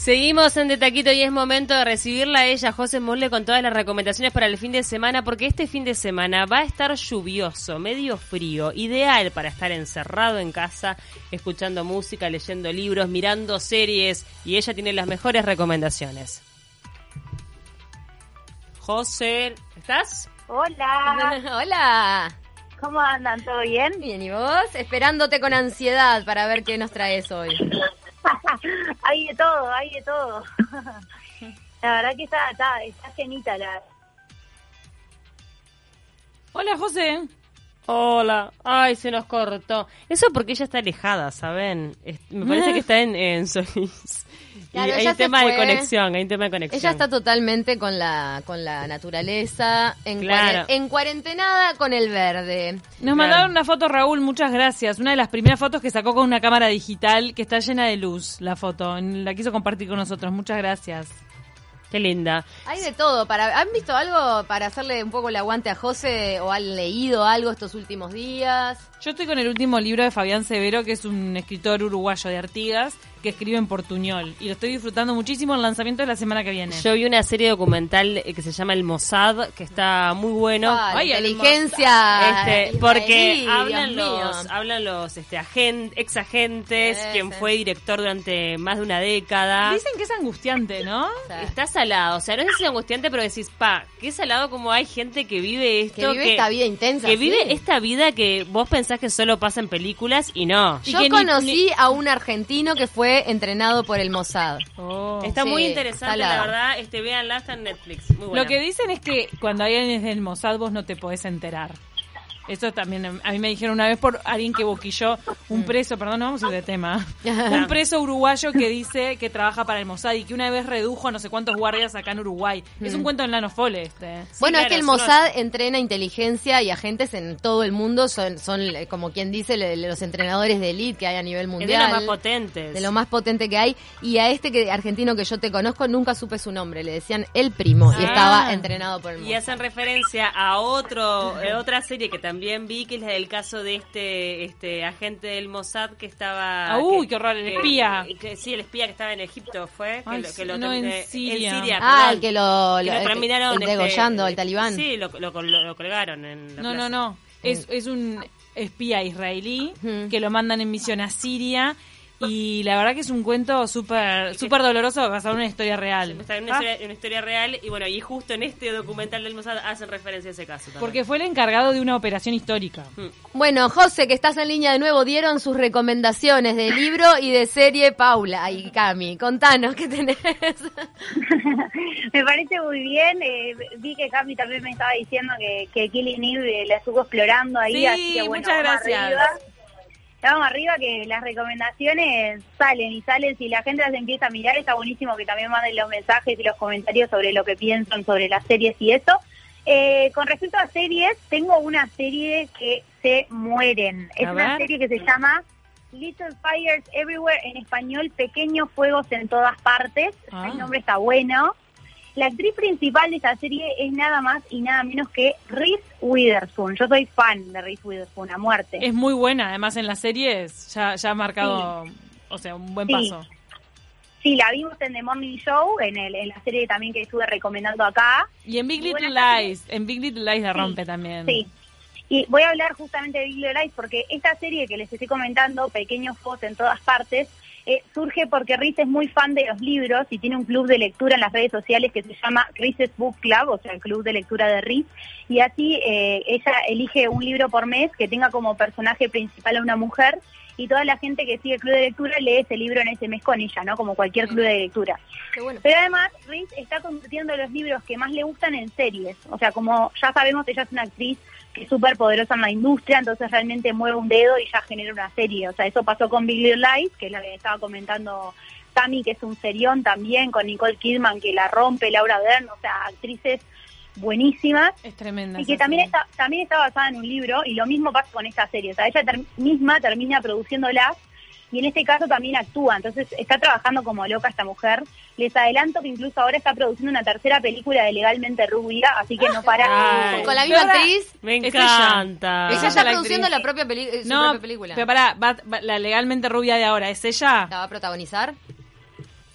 Seguimos en De Taquito y es momento de recibirla a ella, José Mole, con todas las recomendaciones para el fin de semana, porque este fin de semana va a estar lluvioso, medio frío, ideal para estar encerrado en casa, escuchando música, leyendo libros, mirando series, y ella tiene las mejores recomendaciones. José, ¿estás? Hola, Hola. ¿cómo andan? ¿Todo bien? Bien, ¿y vos? Esperándote con ansiedad para ver qué nos traes hoy. hay de todo, hay de todo. la verdad que está, está, está la... Hola, José. Hola. Ay, se nos cortó. Eso porque ella está alejada, ¿saben? Me parece que está en, en Solís. Y hay un tema de conexión, hay un tema de conexión. Ella está totalmente con la con la naturaleza, en, Claro. cuaren- en cuarentenada con el verde. Nos Claro. mandaron una foto, Raúl, muchas gracias. Una de las primeras fotos que sacó con una cámara digital que está llena de luz, la foto. La quiso compartir con nosotros. Muchas gracias. Qué linda. Hay de todo. Para, ¿Han visto algo para hacerle un poco el aguante a José o han leído algo estos últimos días? Yo estoy con el último libro de Fabián Severo, que es un escritor uruguayo de Artigas, que escribe en portuñol. Y lo estoy disfrutando muchísimo el lanzamiento de la semana que viene. Yo vi una serie documental eh, que se llama El Mossad, que está muy bueno. Ah, Ay, inteligencia. Este, porque israelí, hablan los, hablan los este, agen- ex agentes, Sí, quien sí. fue director durante más de una década. Dicen que es angustiante, ¿no? O sea, Está salado, o sea, no sé si es angustiante, pero decís, pa, qué salado como hay gente que vive esto. que vive esta vida intensa. que sí. vive esta vida que vos pensás que solo pasa en películas y no. Y Yo ni- conocí a un argentino que fue entrenado por el Mossad. Oh. Está Sí, muy interesante, la verdad. Este, véanla, está en Netflix. Muy buena. Lo que dicen es que cuando hay alguien del Mossad vos no te podés enterar. Eso también, a mí me dijeron una vez por alguien que boquilló, un preso, perdón, no vamos a ir de tema, un preso uruguayo que dice que trabaja para el Mossad y que una vez redujo a no sé cuántos guardias acá en Uruguay. Es un cuento en Lano Fole este. bueno, claro, es que el Mossad entrena inteligencia y agentes en todo el mundo. Son, son eh, como quien dice, los entrenadores de elite que hay a nivel Es de mundial. los más potentes. de lo más potente que hay. Y a este que argentino que yo te conozco, nunca supe su nombre. Le decían el primo y Ah. estaba entrenado por el Y Mossad. hacen referencia a otro eh, otra serie que también vi, que es la del caso de este este agente del Mossad que estaba... Ah, uy, que- qué horror, el que- espía. que- sí, el espía que estaba en Egipto fue. Que Ay, lo, que lo no, en terminé- Siria. Ah, perdón. el que lo, Que lo- lo el- terminaron el este, degollando, el talibán. Sí, lo, lo, lo- lo colgaron en la No, no, plaza. no. Es, es un espía israelí Ujú. que lo mandan en misión a Siria y la verdad que es un cuento súper súper doloroso basado en una historia real. En una, Ah, historia, una historia real y bueno, y justo en este documental del Mossad hacen referencia a ese caso también. porque fue el encargado de una operación histórica. Mm. Bueno, José, que estás en línea de nuevo, dieron sus recomendaciones de libro y de serie Paula y Cami. Contanos, ¿qué tenés? me parece muy bien. eh, vi que Cami también me estaba diciendo que, que Killing Eve la estuvo explorando ahí. Sí, así que, bueno, muchas gracias. Arriba. Vamos arriba que las recomendaciones salen y salen. Si la gente las empieza a mirar, está buenísimo que también manden los mensajes y los comentarios sobre lo que piensan sobre las series y eso. Eh, con respecto a series, tengo una serie que se mueren. Es una serie que se llama Little Fires Everywhere, en español, Pequeños Fuegos en Todas Partes. Ah. El nombre está bueno. La actriz principal de esta serie es nada más y nada menos que Reese Witherspoon. Yo soy fan de Reese Witherspoon, a muerte. Es muy buena, además en las series ya, ya ha marcado, o sea, un buen Sí. paso. Sí, la vimos en The Morning Show, en, el, en la serie también que estuve recomendando acá. Y en Big Little Lies, en Big Little Lies la Sí, rompe también. Sí. Y voy a hablar justamente de Big Little Lies porque esta serie que les estoy comentando, Pequeños Fuegos en todas partes, eh, surge porque Reese es muy fan de los libros y tiene un club de lectura en las redes sociales que se llama Reese's Book Club, o sea, el club de lectura de Reese. Y así eh, ella elige un libro por mes que tenga como personaje principal a una mujer y toda la gente que sigue el club de lectura lee ese libro en ese mes con ella, ¿no? Como cualquier club de lectura. Qué bueno. Pero además, Reese está convirtiendo los libros que más le gustan en series. O sea, como ya sabemos, ella es una actriz que es súper poderosa en la industria, entonces realmente mueve un dedo y ya genera una serie. O sea, eso pasó con Big Little Lies, que es la que estaba comentando Tammy, que es un serión también, con Nicole Kidman, que la rompe, Laura Dern, o sea, actrices buenísimas. Es tremenda. Y que también serie. está, también está basada en un libro, y lo mismo pasa con esta serie. O sea, ella ter- misma termina produciéndolas y en este caso también actúa. Entonces está trabajando como loca esta mujer. Les adelanto que incluso ahora está produciendo una tercera película de Legalmente Rubia, así que no para. Ay. Con la misma actriz. Me Es ella. encanta. Ella Esa está es la produciendo actriz. la propia, peli- su No, propia película. pero pará, va- va- la legalmente rubia de ahora, ¿es ella? ¿La va a protagonizar?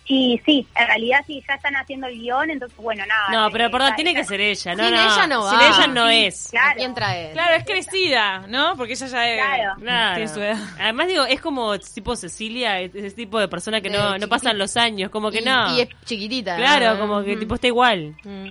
Y sí, en realidad sí, ya están haciendo el guion, entonces bueno, nada. No, eh, pero perdón, está- tiene que ser ella, ¿no? Sin no. ella no Sin va. ella no Sí, es. claro. ¿A quién trae? Claro, es crecida, ¿no? Porque ella ya es, Claro. Claro. tiene su edad. Además digo, es como tipo Cecilia, ese tipo de persona que De no, no pasan los años, como que y, no. y es chiquitita. Claro, ¿no? como que Mm. tipo está igual. Mm.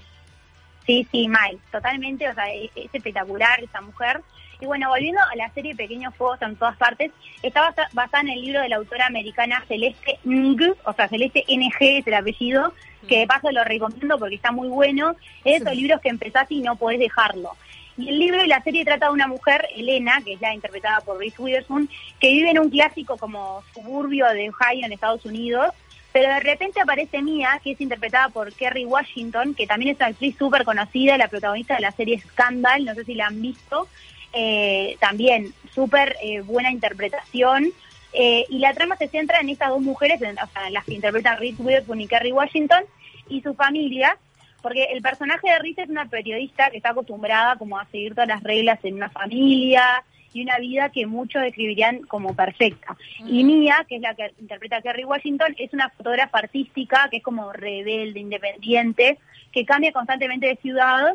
Sí, sí, mal, totalmente, o sea, es, es espectacular esa mujer. Y bueno, volviendo a la serie Pequeños Fuegos en todas partes, está basa- basada en el libro de la autora americana Celeste Ng, o sea, Celeste NG es el apellido, que de paso lo recomiendo porque está muy bueno. Es de esos libros que empezás y no podés dejarlo. Y el libro y la serie trata de una mujer, Elena, que es la interpretada por Reese Witherspoon, que vive en un clásico como suburbio de Ohio en Estados Unidos, pero de repente aparece Mia, que es interpretada por Kerry Washington, que también es una actriz súper conocida, la protagonista de la serie Scandal, no sé si la han visto, eh, también súper eh, buena interpretación. Eh, y la trama se centra en estas dos mujeres, en- o sea, las que interpretan Reese Witherspoon y Kerry Washington, y su familia, porque el personaje de Reese es una periodista que está acostumbrada como a seguir todas las reglas en una familia y una vida que muchos describirían como perfecta. Y Mia, que es la que interpreta a Kerry Washington, es una fotógrafa artística que es como rebelde, independiente, que cambia constantemente de ciudad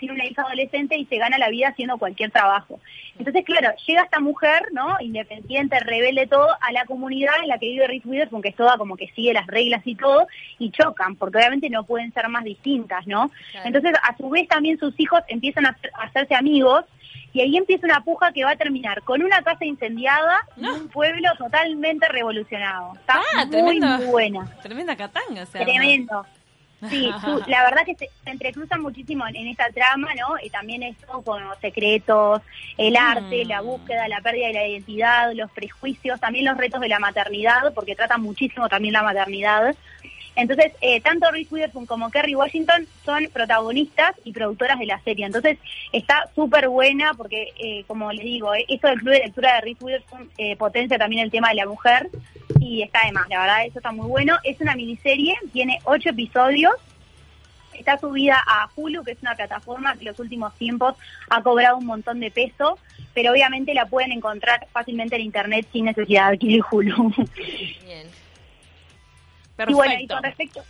tiene una hija adolescente y se gana la vida haciendo cualquier trabajo. Entonces, claro, llega esta mujer, ¿no? Independiente, rebelde, todo, a la comunidad en la que vive Reese Witherspoon, que es toda como que sigue las reglas y todo, y chocan, porque obviamente no pueden ser más distintas, ¿no? Claro. Entonces, a su vez también sus hijos empiezan a, hacer- a hacerse amigos, y ahí empieza una puja que va a terminar con una casa incendiada y un pueblo totalmente revolucionado. Está Ah, muy, tremendo. muy buena. Tremenda catanga, o sea. Tremendo. Sí, su- la verdad que se, se entrecruzan muchísimo en, en esta trama, ¿no? Y también esto con los secretos, el arte, Mm. la búsqueda, la pérdida de la identidad, los prejuicios, también los retos de la maternidad, porque trata muchísimo también la maternidad. Entonces, eh, tanto Reese Witherspoon como Kerry Washington son protagonistas y productoras de la serie. Entonces, está súper buena porque, eh, como les digo, eh, esto del club de lectura de Reese Witherspoon eh, potencia también el tema de la mujer y está de más, la verdad, eso está muy bueno. Es una miniserie, tiene ocho episodios, está subida a Hulu, que es una plataforma que en los últimos tiempos ha cobrado un montón de peso, pero obviamente la pueden encontrar fácilmente en internet sin necesidad de adquirir Hulu. Bien. Y bueno, y Perfecto. con respecto,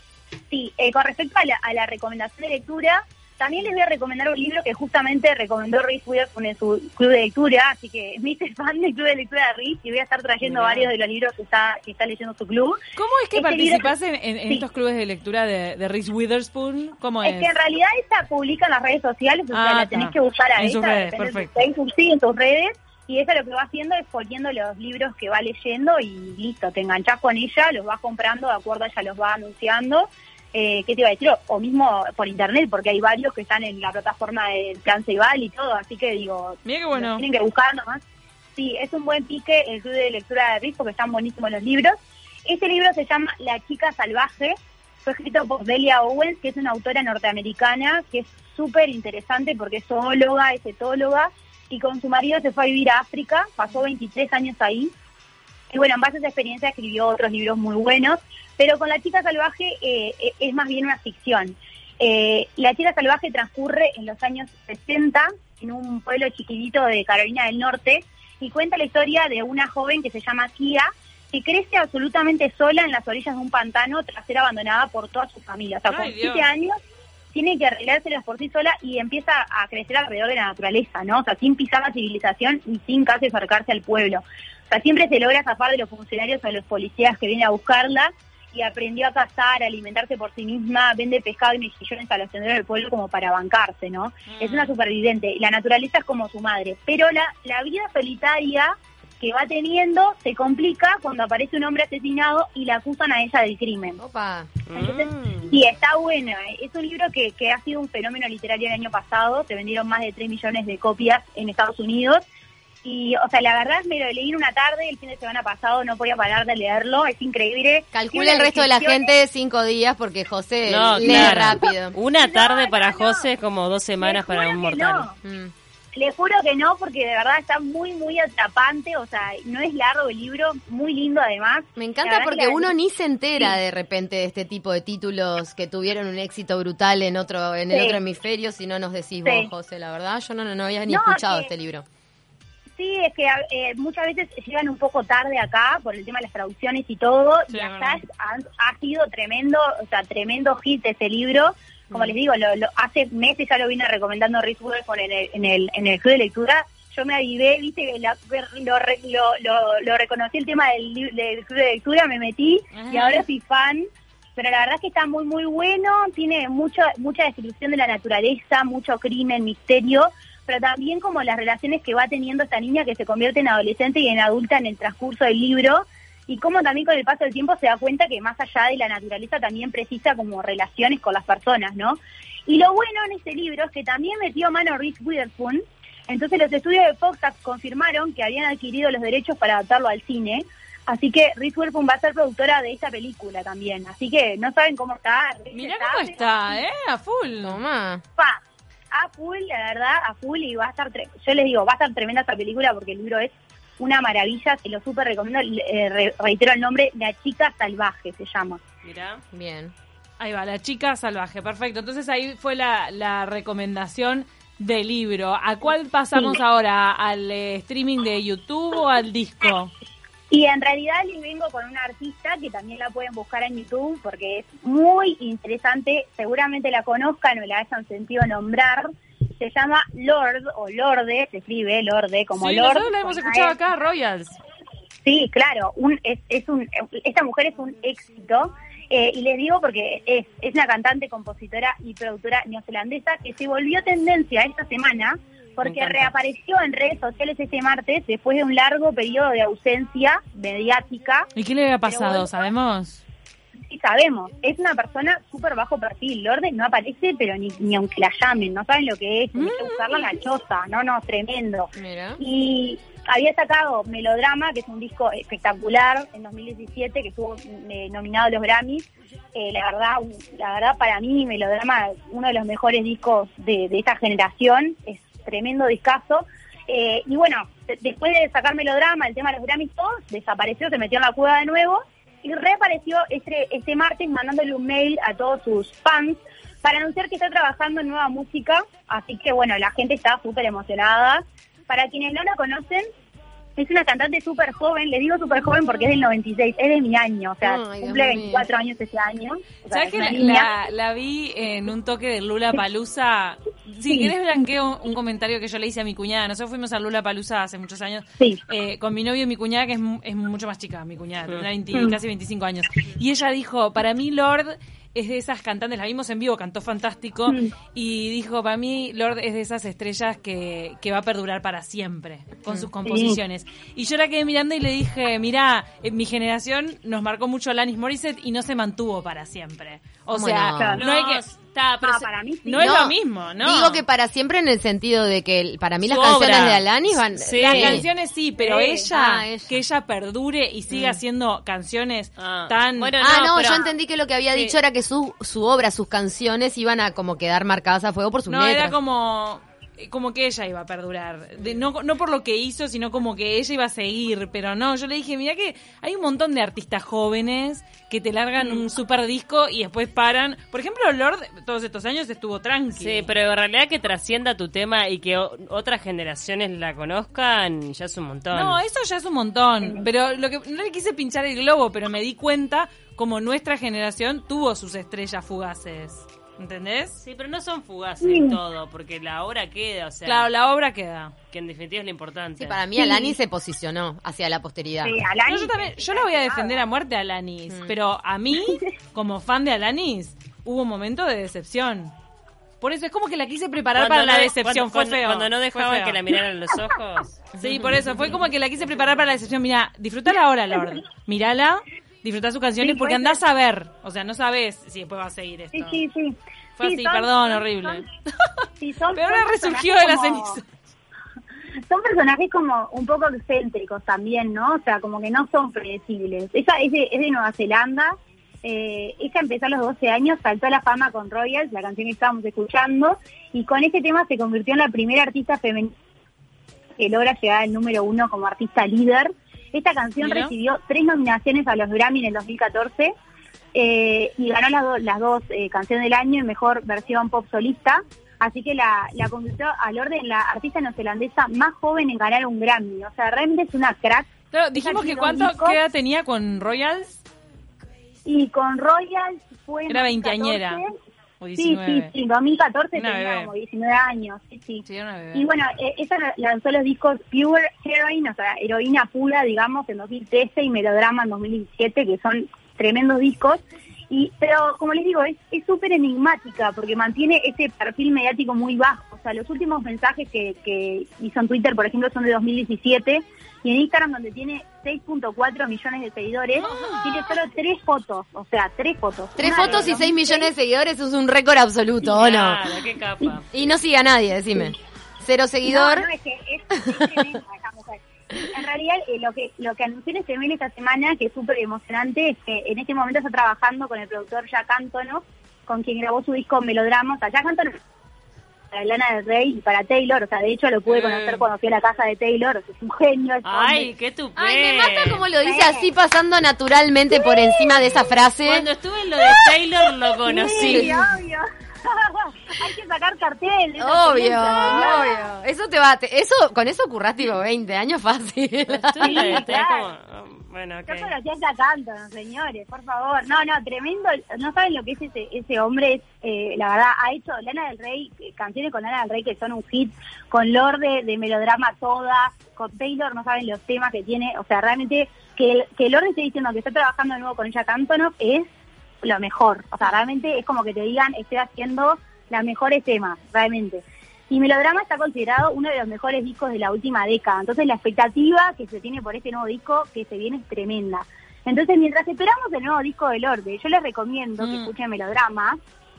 sí, eh, con respecto a la, a la recomendación de lectura, también les voy a recomendar un libro que justamente recomendó Reese Witherspoon en su club de lectura, así que me hice fan del club de lectura de Reese y voy a estar trayendo Mirá. varios de los libros que está, que está leyendo su club. ¿Cómo es que Este libro- participás en, en- en Sí. estos clubes de lectura de, de Reese Witherspoon? ¿Cómo es? Es que en realidad ella publica en las redes sociales, o Ah, sea, la está. tenés que buscar a En sus ella, redes, perfecto. Facebook, sí, en tus redes, y ella lo que va haciendo es poniendo los libros que va leyendo y listo, te enganchás con ella, los vas comprando de acuerdo ella los va anunciando. Eh, ¿Qué te iba a decir? O, o mismo por internet, porque hay varios que están en la plataforma del Plan Ceibal y todo, así que digo, Mira qué los bueno. tienen que buscar nomás. Sí, es un buen pique el club de lectura de Riz porque están buenísimos los libros. Este libro se llama La chica salvaje. Fue escrito por Delia Owens, que es una autora norteamericana que es súper interesante porque es zoóloga, es etóloga y con su marido se fue a vivir a África, pasó 23 años ahí. Y bueno, en base a esa experiencia escribió otros libros muy buenos, pero con La chica salvaje eh, eh, es más bien una ficción. Eh, la chica salvaje transcurre en los años 60 en un pueblo chiquitito de Carolina del Norte y cuenta la historia de una joven que se llama Kia que crece absolutamente sola en las orillas de un pantano tras ser abandonada por toda su familia. O sea, con siete años tiene que arreglárselas por sí sola y empieza a crecer alrededor de la naturaleza, ¿no? O sea, sin pisar la civilización y sin casi acercarse al pueblo. Sea, siempre se logra zafar de los funcionarios o de los policías que vienen a buscarla y aprendió a cazar, a alimentarse por sí misma, vende pescado y mejillones a los tenedores del pueblo como para bancarse, ¿no? Es una superviviente la naturaleza es como su madre. Pero la, la vida solitaria que va teniendo se complica cuando aparece un hombre asesinado y la acusan a ella del crimen. Opa. Entonces, Mm. Sí, está buena. Es un libro que, que ha sido un fenómeno literario el año pasado. Se vendieron más de 3 millones de copias en Estados Unidos. Y, o sea, la verdad me lo leí en una tarde, el fin de semana pasado no podía parar de leerlo. Es increíble. Calcula el resto de la gente cinco días porque José No, lee claro. rápido. Una tarde no, para no. José es como dos semanas para un mortal. no. Mm. Le juro que no, porque de verdad está muy, muy atrapante. O sea, no es largo el libro, muy lindo además. Me encanta porque la- uno ni se entera Sí. de repente de este tipo de títulos que tuvieron un éxito brutal en otro en el Sí. otro hemisferio, si no nos decís Sí. vos, José, la verdad, yo no, no, no había ni No, escuchado que- este libro. Sí, es que eh, muchas veces llegan un poco tarde acá por el tema de las traducciones y todo, Sí, y es acá verdad. ha, ha sido tremendo, o sea, tremendo hit ese libro. Como Mm. les digo, lo, lo- hace meses ya lo vine recomendando Witherspoon en el, en el, en el club de lectura. Yo me avivé, viste, que la- lo, lo, lo, lo reconocí el tema del, del club de lectura, me metí y ahora soy fan. Pero la verdad es que está muy, muy bueno, tiene mucho, mucha descripción de la naturaleza, mucho crimen, misterio, pero también como las relaciones que va teniendo esta niña que se convierte en adolescente y en adulta en el transcurso del libro, y cómo también con el paso del tiempo se da cuenta que más allá de la naturaleza también precisa como relaciones con las personas, ¿no? Y lo bueno en este libro es que también metió mano Reese Witherspoon, entonces los estudios de Fox confirmaron que habían adquirido los derechos para adaptarlo al cine, así que Reese Witherspoon va a ser productora de esta película también, así que no saben cómo está. Mirá cómo está, ¿eh? A full. Pa, a full, la verdad, a full y va a estar, tre- yo les digo, va a estar tremenda esta película porque el libro es una maravilla, se lo súper recomiendo, eh, re- reitero el nombre, La chica salvaje se llama. Mirá. Bien. Ahí va, la chica salvaje, perfecto. Entonces ahí fue la, la recomendación del libro. ¿A cuál pasamos Sí. ahora? ¿Al eh, streaming de YouTube o al disco? Y en realidad les vengo con una artista que también la pueden buscar en YouTube porque es muy interesante, seguramente la conozcan o la hayan sentido nombrar. Se llama Lord o Lorde, se escribe Lorde como sí, Lord. la hemos con escuchado acá, Royals. Sí, claro, un, es, es un, esta mujer es un éxito. eh, y les digo porque es, es una cantante, compositora y productora neozelandesa que se volvió tendencia esta semana porque reapareció en redes sociales este martes después de un largo periodo de ausencia mediática. ¿Y qué le había pasado? bueno. ¿Sabemos? Sí, sabemos, es una persona súper bajo perfil. Lourdes no aparece, pero ni, ni aunque la llamen, no saben lo que es, tenés que buscarla en la choza, no, no, tremendo. Mira. Y había sacado Melodrama, que es un disco espectacular, en 2017, que estuvo eh, nominado a los Grammys. Eh, la verdad, la verdad para mí Melodrama es uno de los mejores discos de, de esta generación, es tremendo discazo. Eh, y bueno, de- después de sacar Melodrama, el tema de los Grammys, todo, desapareció, se metió en la cueva de nuevo y reapareció este, este martes mandándole un mail a todos sus fans para anunciar que está trabajando en nueva música, así que bueno, la gente está súper emocionada. Para quienes no la conocen, es una cantante súper joven, le digo súper joven porque es del 96, es de mi año, o sea, Ay, cumple mío. 24 años este año. o ¿Sabes es que la, vi en un toque de Lula Palusa? Si Sí. querés blanqueo un comentario que yo le hice a mi cuñada. Nosotros fuimos a Lula Palusa hace muchos años Sí. eh, con mi novio y mi cuñada, que es, mu- es mucho más chica, mi cuñada, tiene 20 Mm. casi 25 años. Y ella dijo, para mí Lord es de esas cantantes, la vimos en vivo, cantó fantástico, Mm. y dijo, para mí Lord es de esas estrellas que, que va a perdurar para siempre con sus composiciones. Y yo la quedé mirando y le dije, mira, en mi generación nos marcó mucho Alanis Morissette y no se mantuvo para siempre. O ¿Cómo sea, no? no, hay que... está, pero Ah, se- para mí sí. No es lo mismo, ¿no? Digo que para siempre en el sentido de que para mí las Su canciones de Alanis van... Sí. Las canciones sí, pero Sí. ella, Ah, ella. que ella perdure y siga haciendo canciones Ah. tan... Bueno, Ah, No, no, pero- yo entendí que lo que había dicho era que su, su obra, sus canciones iban a como quedar marcadas a fuego por sus no, letras. era como como que ella iba a perdurar. De- no, no por lo que hizo, sino como que ella iba a seguir. Pero no, yo le dije, mira que hay un montón de artistas jóvenes que te largan un super disco y después paran. Por ejemplo, Lord, todos estos años estuvo tranqui. Sí, pero en realidad que trascienda tu tema y que otras generaciones la conozcan, ya es un montón. No, eso ya es un montón. Pero lo que no le quise pinchar el globo, pero me di cuenta como nuestra generación tuvo sus estrellas fugaces. ¿Entendés? Sí, pero no son fugaces del todo, porque la obra queda, o sea, Claro, la obra queda. que en definitiva es lo importante. Sí, para mí Alanis se posicionó hacia la posteridad. Sí, No, Alanis yo también, yo la voy a defender a muerte a Alanis, pero a mí, como fan de Alanis, hubo un momento de decepción. Por eso es como que la quise preparar Cuando para la decepción, cuando- fue cuando- feo. Cuando no feo. que la miraran los ojos. Sí, por eso, fue como que la quise preparar para la decepción. Mira, disfrutala ahora, Lord. Mírala, disfruta sus canciones Sí, porque andás a ver. O sea, no sabes si después va a seguir esto. Sí, sí, sí. Fue Sí, así, son- perdón, horrible. son- Pero ahora resurgió de personajes como- cenizas. Son personajes como un poco excéntricos también, ¿no? O sea, como que no son predecibles. Ella es de, es de Nueva Zelanda. Eh, ella empezó a los 12 años, saltó a la fama con Royals, la canción que estábamos escuchando, y con ese tema se convirtió en la primera artista femenina que logra llegar al número uno como artista líder. Esta canción Mira. recibió tres nominaciones a los Grammy en el 2014 eh, y ganó las, do- las dos eh, canciones del año y mejor versión pop solista. Así que la, la convirtió al orden la artista neozelandesa más joven en ganar un Grammy. O sea, realmente es una crack. Claro, dijimos que cuánto qué edad tenía con Royals. Y con Royals fue... Era veinteañera. Sí, sí, sí, 2014 tenía como 19 años, sí, sí. y bueno, eh, ella lanzó los discos Pure Heroine, o sea, heroína pura, digamos, en 2013 y Melodrama en 2017, que son tremendos discos. Y, pero como les digo, es súper enigmática porque mantiene ese perfil mediático muy bajo. O sea, los últimos mensajes que, que hizo en Twitter, por ejemplo, son de 2017 y en Instagram donde tiene 6.4 millones de seguidores, tiene solo tres fotos, o sea, tres fotos. Tres fotos y 6 millones de seguidores es un récord absoluto, ¿o no? qué capa. Y no sigue a nadie, decime. Cero seguidor. No, es que es, En realidad, eh, lo que lo que anunció en este mail esta semana, que es súper emocionante, es que en este momento está trabajando con el productor Jack Antonoff, con quien grabó su disco Melodrama. O sea, Jack Antonoff para Lana del Rey y para Taylor, o sea, de hecho lo pude conocer cuando fui a la casa de Taylor, o sea, es un genio. Ay, qué tu Ay, me mata como lo dice así pasando naturalmente por encima de esa frase. Cuando estuve en lo de Taylor lo conocí. Sí, obvio. Hay que sacar cartel. Obvio, obvio. Eso te va, eso, con eso curraste tipo 20 años fácil. Sí, claro. Bueno, okay. Yo conocía canto, señores, por favor. No, no, tremendo. No saben lo que es ese, ese hombre. Eh, la verdad, ha hecho Lana del Rey, eh, canciones con Lana del Rey que son un hit, con Lorde de melodrama toda, con Taylor, no saben los temas que tiene. O sea, realmente que, que Lorde esté diciendo que está trabajando de nuevo con ella Cantonoff es lo mejor. O sea, realmente es como que te digan, estoy haciendo las mejores temas, realmente. Y Melodrama está considerado uno de los mejores discos de la última década. Entonces la expectativa que se tiene por este nuevo disco que se viene es tremenda. Entonces mientras esperamos el nuevo disco de Lorde, yo les recomiendo que mm. escuchen Melodrama,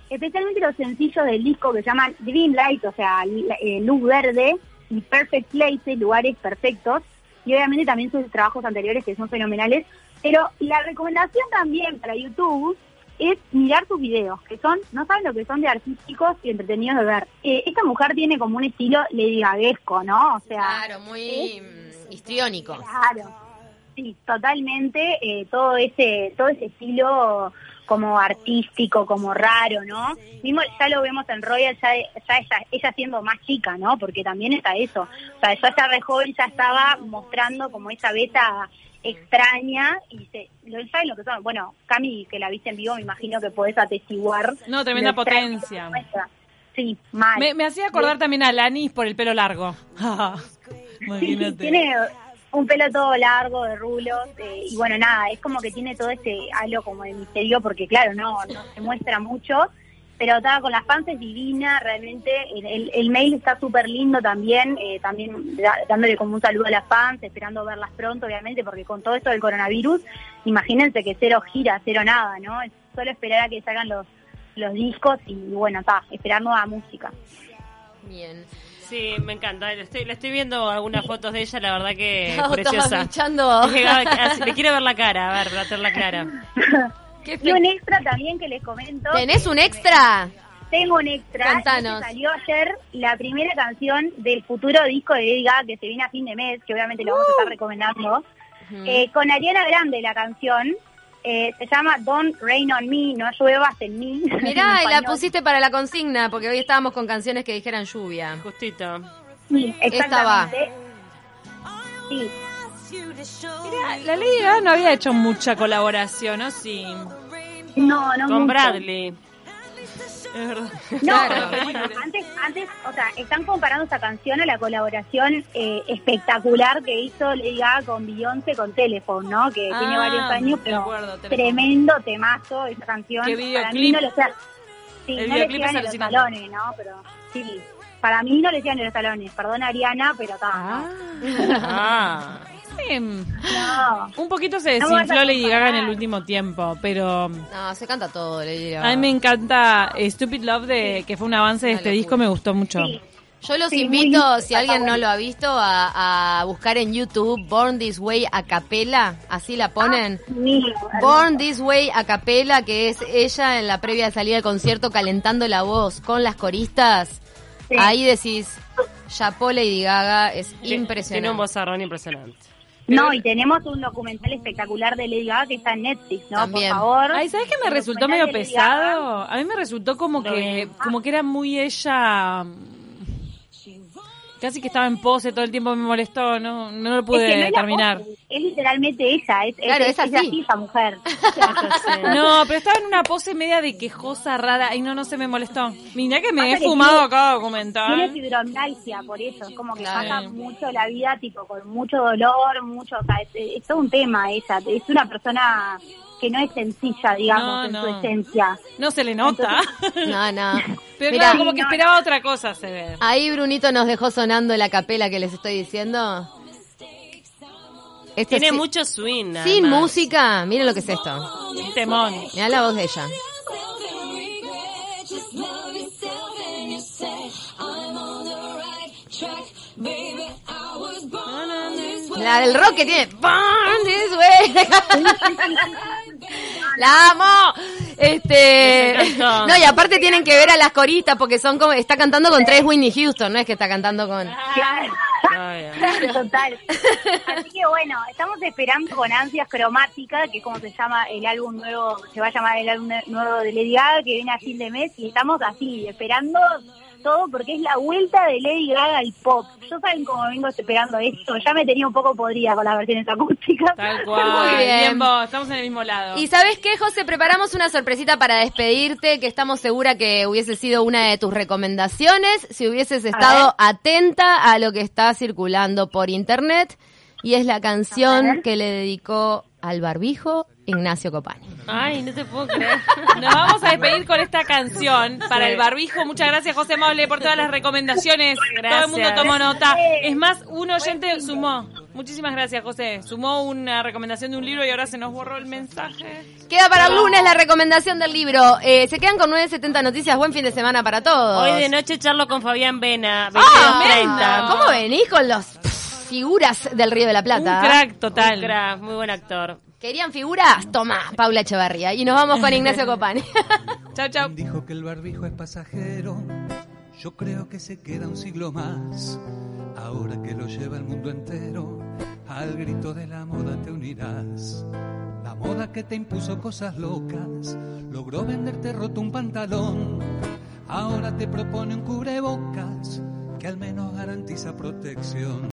especialmente los sencillos del disco que se llaman Green Light, o sea, eh, luz verde, y Perfect Places, lugares perfectos, y obviamente también sus trabajos anteriores que son fenomenales. Pero la recomendación también para YouTube es mirar sus videos, que son, no saben lo que son de artísticos y entretenidos de ver. Eh, esta mujer tiene como un estilo Lady ¿no? O sea, claro, muy mm, histriónico. Claro, sí, totalmente, eh, todo ese todo ese estilo como artístico, como raro, ¿no? Mismo ya lo vemos en Royal, ya, ya ella, ella siendo más chica, ¿no? Porque también está eso. O sea, ya está re joven, ya estaba mostrando como esa beta extraña y se, lo saben lo que son. Bueno, Cami, que la viste en vivo, me imagino que podés atestiguar. No, tremenda potencia. Sí, mal. Me, hacía acordar también a Lanis por el pelo largo. Tiene un pelo todo largo, de rulos, eh, y bueno, nada, es como que tiene todo ese halo como de misterio, porque claro, no, no se muestra mucho, pero estaba con las fans es divina, realmente el, mail está súper lindo también, eh, también dándole como un saludo a las fans, esperando verlas pronto, obviamente, porque con todo esto del coronavirus, imagínense que cero gira, cero nada, ¿no? Es solo esperar a que salgan los, los discos y bueno, está, esperar nueva música. Bien. Sí, me encanta. Le estoy, le estoy viendo algunas fotos de ella, la verdad que es preciosa. Le quiero ver la cara, a ver, bater la cara. y un extra también que les comento. ¿Tenés un extra? Tengo un extra. Contanos. Salió ayer la primera canción del futuro disco de Lady que se viene a fin de mes, que obviamente lo vamos a estar uh. recomendando. Eh, con Ariana Grande la canción. Eh, se llama Don't Rain on Me, no lluevas en mí. Mirá, y la pusiste para la consigna, porque hoy estábamos con canciones que dijeran lluvia. Justito. Sí, exactamente. Sí. Mira, la Lady Gaga no había hecho mucha colaboración, ¿no? Sí. No, no Con Bradley. Es verdad. No, bueno, antes, antes, o sea, están comparando esta canción a la colaboración eh, espectacular que hizo Lady Gaga con Beyoncé con Telephone, ¿no? Que tiene ah, varios años, pero tremendo temazo esa canción. Para mí no le sea, sí, no le quedan en los salones, ¿no? Pero sí, para mí no le quedan en los salones. Perdón, Ariana, pero está. Ah. ah. Un poquito se desinfló Lady Gaga en el último tiempo, pero... No, se canta todo Lady Gaga. A mí me encanta Stupid Love, de que fue un avance de este disco, me gustó mucho. Yo los invito, si alguien no lo ha visto, a, buscar en YouTube Born This Way a capela, así la ponen. Ah, Born This Way a capela, que es ella en la previa salida del concierto calentando la voz con las coristas. Ahí decís, Chapo Lady Gaga es impresionante. Tiene un vozarrón impresionante. No, y tenemos un documental espectacular de Lady Gaga que está en Netflix, ¿no? También. Por favor. Ay, ¿sabes qué me resultó medio pesado? A mí me resultó como que, como que era muy ella. Casi que estaba en pose todo el tiempo, me molestó, no, no lo pude es que no terminar. es literalmente ella, es, Claro, es, es así. esa mujer. No, pero estaba en una pose media de quejosa, rara, y no, no se me molestó. Mira que me he fumado tiene- acá Tiene documental. fibromialgia, por eso, es como que Claro. pasa mucho la vida, tipo, con mucho dolor, mucho, o sea, es, es todo un tema ella, es una persona que no es sencilla, digamos, No, en no. su esencia. No se le nota. No, no. Pero claro, como que esperaba otra cosa, se ve. ahí Brunito nos dejó sonando la capela que les estoy diciendo. Este Tiene sí- mucho swing. Sin además. música, miren lo que es esto. Un temón. Mirá la voz de ella. La del rock que tiene. La amo. Este. No, y aparte tienen que ver a las coristas porque son como. Está cantando con tres Whitney Houston, no es que está cantando con. Claro, total. Así que bueno, estamos esperando con ansias cromática, que es como se llama el álbum nuevo, se va a llamar el álbum nuevo de Lady Gaga, que viene a fin de mes, y estamos así, esperando todo porque es la vuelta de Lady Gaga al pop. Yo saben cómo vengo esperando esto, ya me tenía un poco podrida con las versiones acústicas. Tal cual. Muy bien. Bien, vos, estamos en el mismo lado. Y sabes qué, José, preparamos una sorpresita para despedirte, que estamos segura que hubiese sido una de tus recomendaciones si hubieses estado atenta a lo que está circulando por internet. Y es la canción que le dedicó al barbijo Ignacio Copani. Ay, no te puedo creer. Nos vamos a despedir con esta canción para el barbijo. Muchas gracias, José Maule, por todas las recomendaciones. Gracias. Todo el mundo tomó nota. Es más, un oyente sumó. Muchísimas gracias, José. Sumó una recomendación de un libro y ahora se nos borró el mensaje. Queda para el lunes la recomendación del libro. Eh, se quedan con 970 noticias. Buen fin de semana para todos. Hoy de noche charlo con Fabián Vena, Ah, 22.30. ¿Cómo venís con los pff, figuras del Río de la Plata? Un crack total. Un crack, muy buen actor. ¿Querían figuras? Toma, Paula Echevarría. Y nos vamos con Ignacio Copani. Chau, chau. Dijo que el barbijo es pasajero. Yo creo que se queda un siglo más. Ahora que lo lleva el mundo entero, al grito de la moda te unirás. La moda que te impuso cosas locas, logró venderte roto un pantalón. Ahora te propone un cubrebocas que al menos garantiza protección.